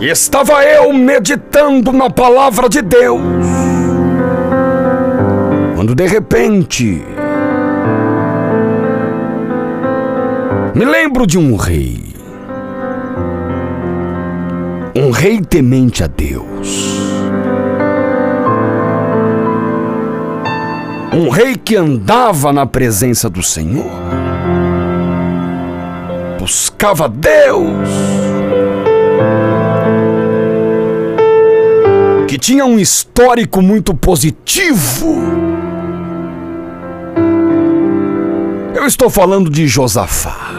Estava eu meditando na palavra de Deus, quando de repente me lembro de um rei, um rei temente a Deus, um rei que andava na presença do Senhor, buscava Deus que tinha um histórico muito positivo. Eu estou falando de Josafá.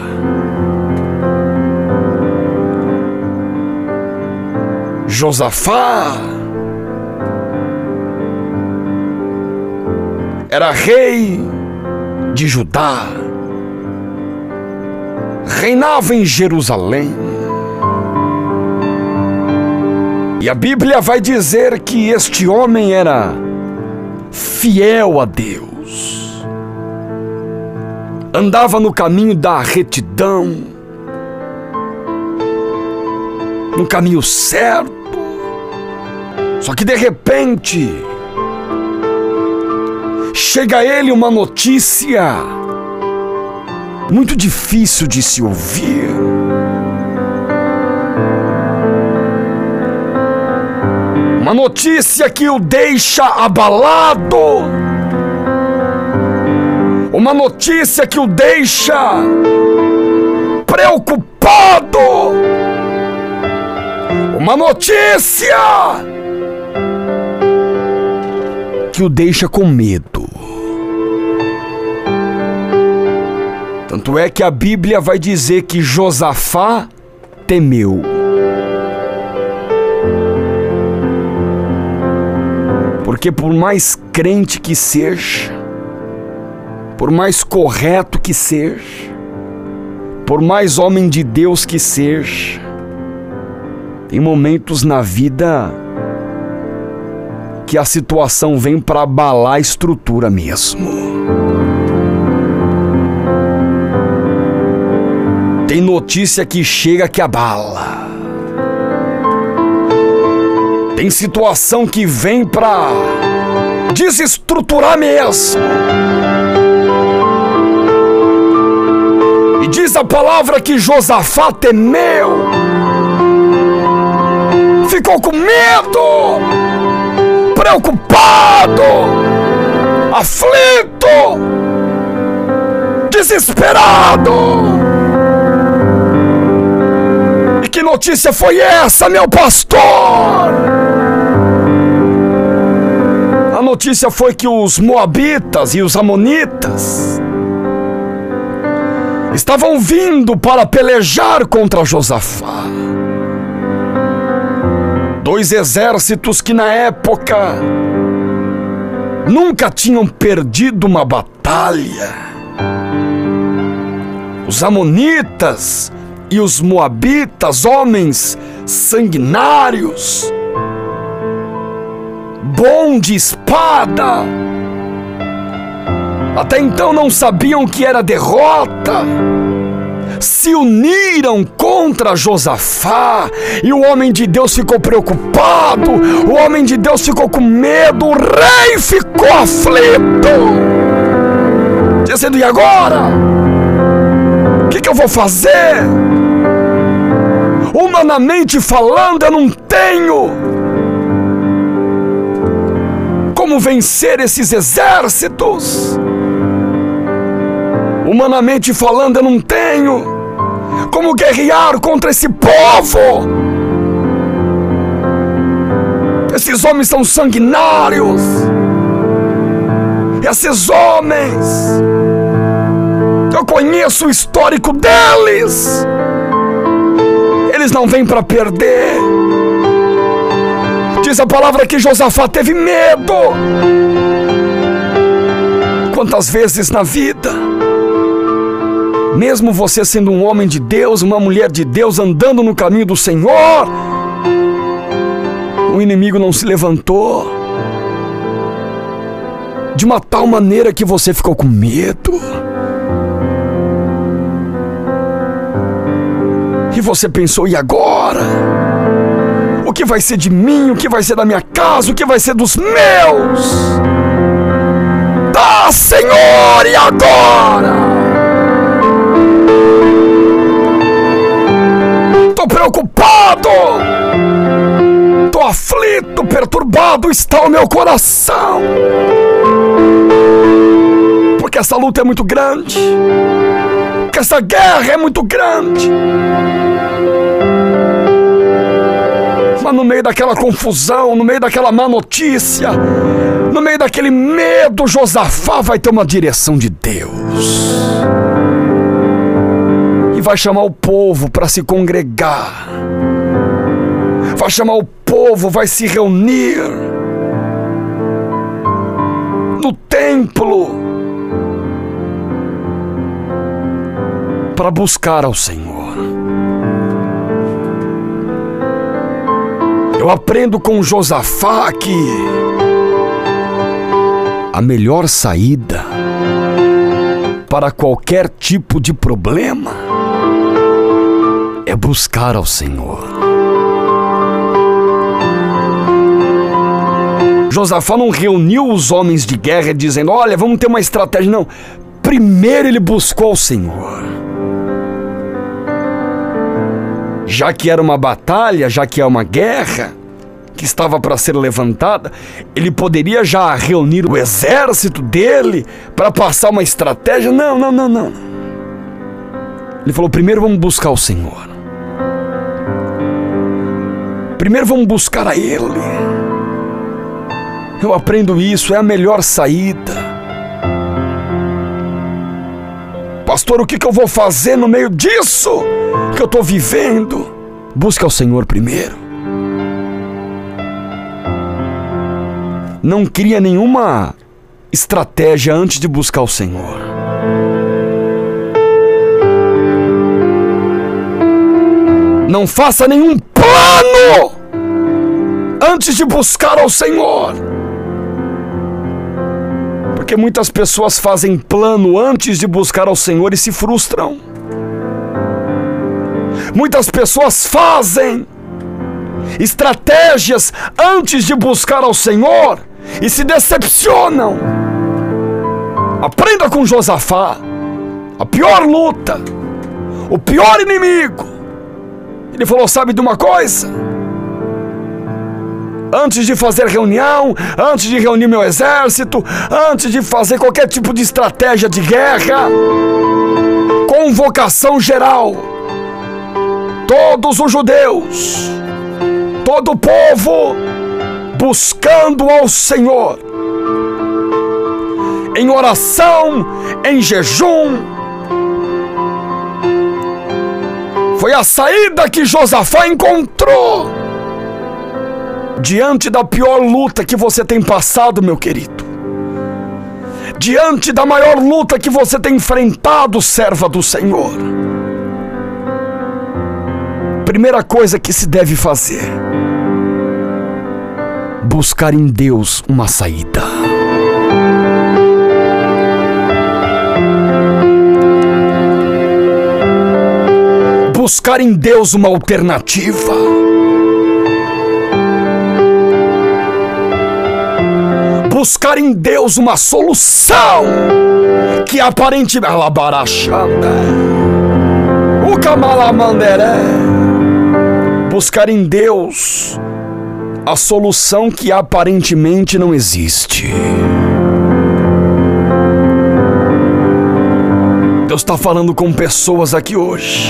Josafá era rei de Judá, reinava em Jerusalém. E a Bíblia vai dizer que este homem era fiel a Deus, andava no caminho da retidão, no caminho certo. Só que de repente chega a ele uma notícia muito difícil de se ouvir. Uma notícia que o deixa abalado. Uma notícia que o deixa preocupado. Uma notícia que o deixa com medo. Tanto é que a Bíblia vai dizer que Josafá temeu. Porque por mais crente que seja, por mais correto que seja, por mais homem de Deus que seja, tem momentos na vida que a situação vem para abalar a estrutura mesmo. Tem notícia que chega que abala. Tem situação que vem pra desestruturar mesmo. E diz a palavra que Josafá temeu, ficou com medo, preocupado, aflito, desesperado. E que notícia foi essa, meu pastor? Notícia foi que os Moabitas e os Amonitas estavam vindo para pelejar contra Josafá. Dois exércitos que na época nunca tinham perdido uma batalha. Os Amonitas e os Moabitas, homens sanguinários, bom de espada. Até então não sabiam que era derrota. Se uniram contra Josafá e o homem de Deus ficou preocupado, o homem de Deus ficou com medo, o rei ficou aflito, dizendo: E agora? O que, que eu vou fazer? Humanamente falando, eu não tenho como vencer esses exércitos. Humanamente falando, eu não tenho como guerrear contra esse povo. Esses homens são sanguinários. Esses homens, eu conheço o histórico deles. Eles não vêm para perder diz a palavra que Josafá teve medo. Quantas vezes na vida, mesmo você sendo um homem de Deus, uma mulher de Deus, andando no caminho do Senhor, o inimigo não se levantou de uma tal maneira que você ficou com medo. E você pensou, e agora? Que vai ser de mim, o que vai ser da minha casa, o que vai ser dos meus. Dá, Senhor, e agora? Tô preocupado, tô aflito, perturbado está o meu coração, porque essa luta é muito grande, porque essa guerra é muito grande. No meio daquela confusão, no meio daquela má notícia, no meio daquele medo, Josafá vai ter uma direção de Deus. E vai chamar o povo para se congregar. Vai chamar o povo, vai se reunir no templo para buscar ao Senhor. Eu aprendo com Josafá que a melhor saída para qualquer tipo de problema é buscar ao Senhor. Josafá não reuniu os homens de guerra dizendo: Olha, vamos ter uma estratégia. Não. Primeiro ele buscou ao Senhor. Já que era uma batalha, já que é uma guerra que estava para ser levantada, ele poderia já reunir o exército dele para passar uma estratégia? Não, não, não, não. Ele falou: primeiro vamos buscar o Senhor. Primeiro vamos buscar a Ele. Eu aprendo isso, é a melhor saída. Pastor, o que, que eu vou fazer no meio disso? que eu estou vivendo. Busca o Senhor primeiro. Não cria nenhuma estratégia antes de buscar o Senhor. Não faça nenhum plano antes de buscar ao Senhor. Porque muitas pessoas fazem plano antes de buscar ao Senhor e se frustram. Muitas pessoas fazem estratégias antes de buscar ao Senhor e se decepcionam. Aprenda com Josafá. A pior luta, o pior inimigo. Ele falou: Sabe de uma coisa? Antes de fazer reunião, antes de reunir meu exército, antes de fazer qualquer tipo de estratégia de guerra, convocação geral. Todos os judeus, todo o povo buscando ao Senhor, em oração, em jejum. Foi a saída que Josafá encontrou diante da pior luta que você tem passado, meu querido. Diante da maior luta que você tem enfrentado, serva do Senhor primeira coisa que se deve fazer: buscar em Deus uma saída. Buscar em Deus uma alternativa. Buscar em Deus uma solução que aparentemente. O Kamalamanderé buscar em Deus a solução que aparentemente não existe. Deus está falando com pessoas aqui hoje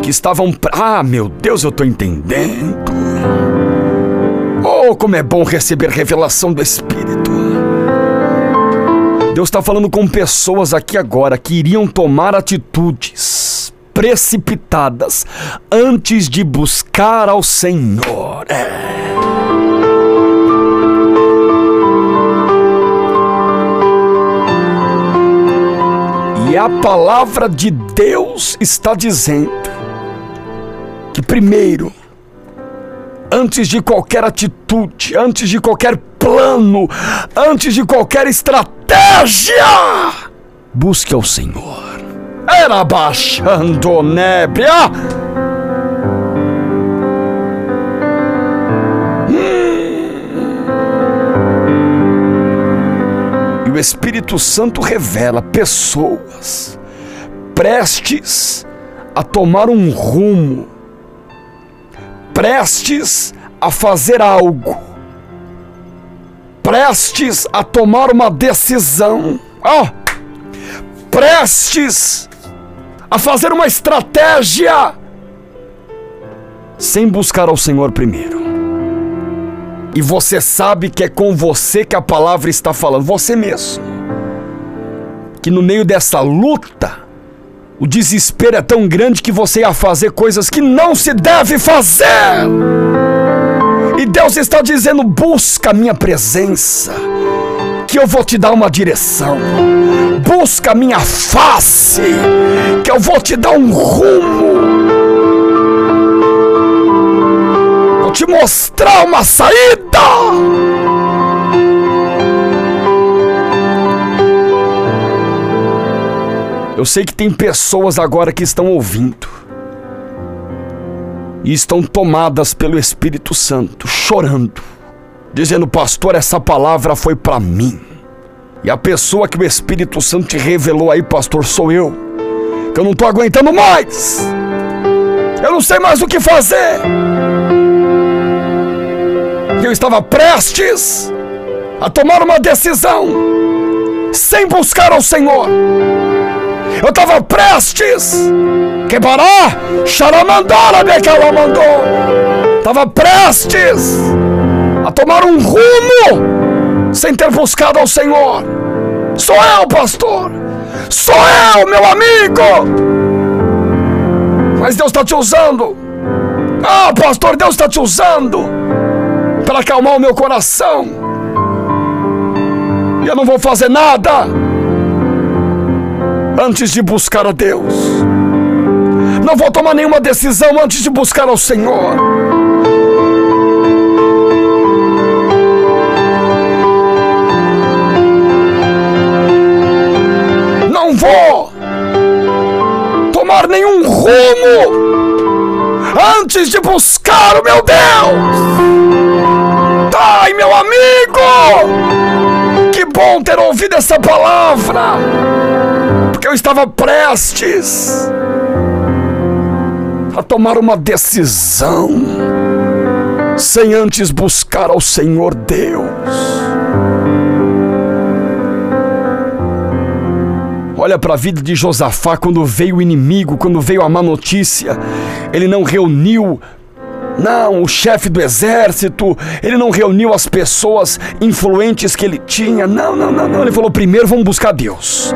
que estavam. Ah, meu Deus, eu estou entendendo. Oh, como é bom receber revelação do Espírito. Deus está falando com pessoas aqui agora que iriam tomar atitudes precipitadas antes de buscar ao Senhor. É. E a palavra de Deus está dizendo que, primeiro, antes de qualquer atitude, antes de qualquer plano, antes de qualquer estratégia, busque ao Senhor. Era baixando nébia. E o Espírito Santo revela pessoas prestes a tomar um rumo, prestes a fazer algo, prestes a tomar uma decisão, oh, prestes a fazer uma estratégia sem buscar ao Senhor primeiro. E você sabe que é com você que a palavra está falando, você mesmo. Que no meio dessa luta, o desespero é tão grande que você ia fazer coisas que não se deve fazer. E Deus está dizendo: busca a minha presença, que eu vou te dar uma direção. Busca a minha face, que eu vou te dar um rumo. te mostrar uma saída. Eu sei que tem pessoas agora que estão ouvindo e estão tomadas pelo Espírito Santo, chorando, dizendo: Pastor, essa palavra foi para mim. E a pessoa que o Espírito Santo te revelou aí, pastor, sou eu. Que eu não estou aguentando mais. Eu não sei mais o que fazer eu estava prestes a tomar uma decisão sem buscar ao Senhor. Eu estava prestes que bará, xaramandola mandou. Estava prestes a tomar um rumo sem ter buscado ao Senhor. Sou eu, pastor. Sou eu, meu amigo. Mas Deus está te usando. Ah, pastor, Deus está te usando para acalmar o meu coração. E eu não vou fazer nada antes de buscar a Deus. Não vou tomar nenhuma decisão antes de buscar ao Senhor. Não vou tomar nenhum rumo antes de buscar o meu Deus. Ai, meu amigo! Que bom ter ouvido essa palavra! Estava prestes a tomar uma decisão sem antes buscar ao Senhor Deus. Olha para a vida de Josafá quando veio o inimigo, quando veio a má notícia. Ele não reuniu não, o chefe do exército, ele não reuniu as pessoas influentes que ele tinha. Não, não, não, não. Ele falou: primeiro vamos buscar Deus.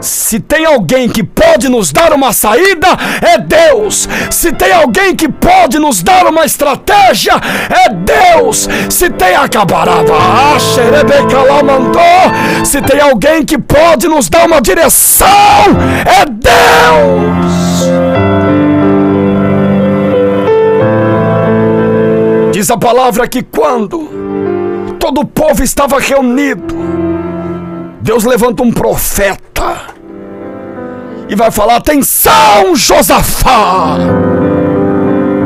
Se tem alguém que pode nos dar uma saída, é Deus. Se tem alguém que pode nos dar uma estratégia, é Deus. Se tem a cabaraba, mandou. Se tem alguém que pode nos dar uma direção, é Deus. Diz a palavra que quando todo o povo estava reunido, Deus levanta um profeta e vai falar: atenção, Josafá!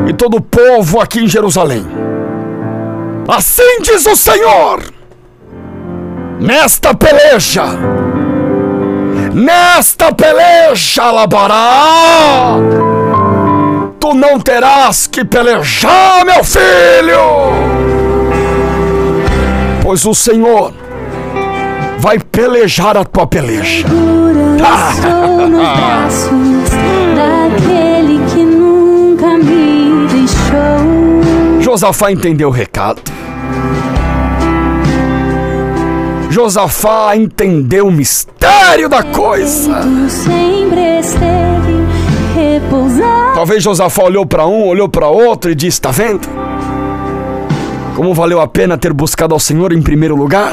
E todo o povo aqui em Jerusalém. Assim diz o Senhor: nesta peleja, nesta peleja, Labará tu não terás que pelejar, meu filho, pois o Senhor vai pelejar a tua peleja. Josafá entendeu o recado. Josafá entendeu o mistério da coisa. Talvez Josafá olhou para um, olhou para outro e disse: Está vendo? Como valeu a pena ter buscado ao Senhor em primeiro lugar?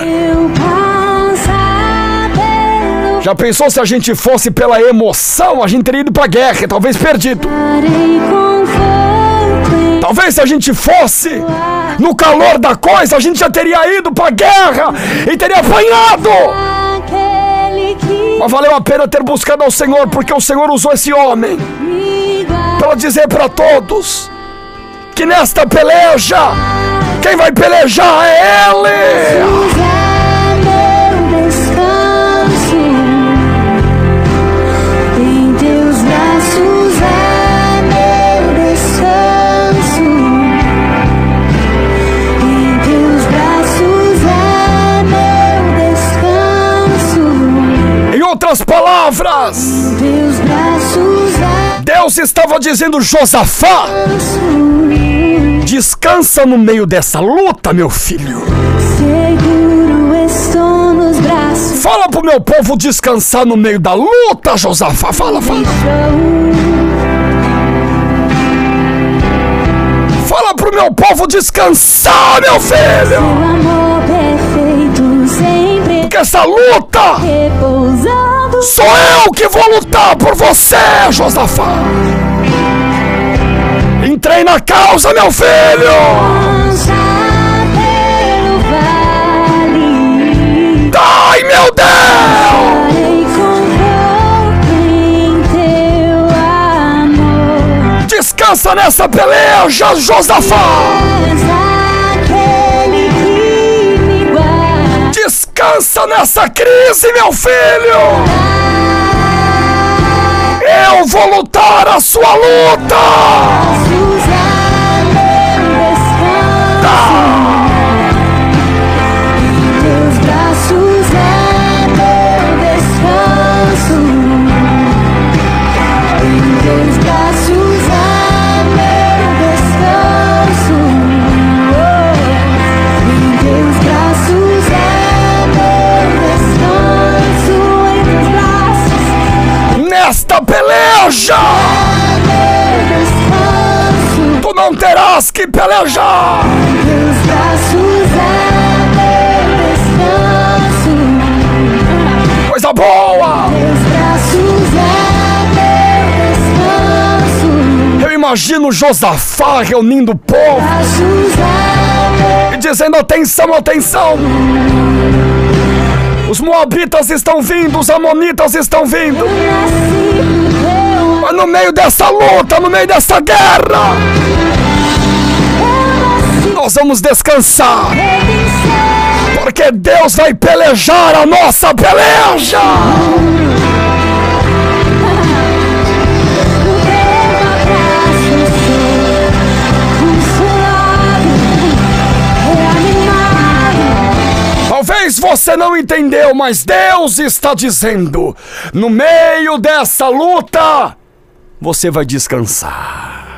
Já pensou se a gente fosse pela emoção, a gente teria ido pra guerra, talvez perdido. Talvez se a gente fosse no calor da coisa, a gente já teria ido pra guerra e teria apanhado. Mas valeu a pena ter buscado ao Senhor, porque o Senhor usou esse homem para dizer para todos que nesta peleja, quem vai pelejar é Ele. Deus estava dizendo: Josafá, descansa no meio dessa luta, meu filho. Fala pro meu povo descansar no meio da luta, Josafá. Fala, fala. Fala pro meu povo descansar, meu filho. Porque essa luta. Sou eu que vou lutar por você, Josafá. Entrei na causa, meu filho. Lança pelo vale. Ai, meu Deus. Descansa nessa peleja, Josafá. Nessa crise, meu filho. Eu vou lutar a sua luta. Terás que pelejar. Braços é. Coisa boa. Braços é meu. Eu imagino Josafá reunindo o povo é e dizendo: atenção, atenção. Os moabitas estão vindo, os amonitas estão vindo. Mas no meio dessa luta, no meio dessa guerra, nós vamos descansar. Porque Deus vai pelejar a nossa peleja. Talvez você não entendeu, mas Deus está dizendo: no meio dessa luta, você vai descansar.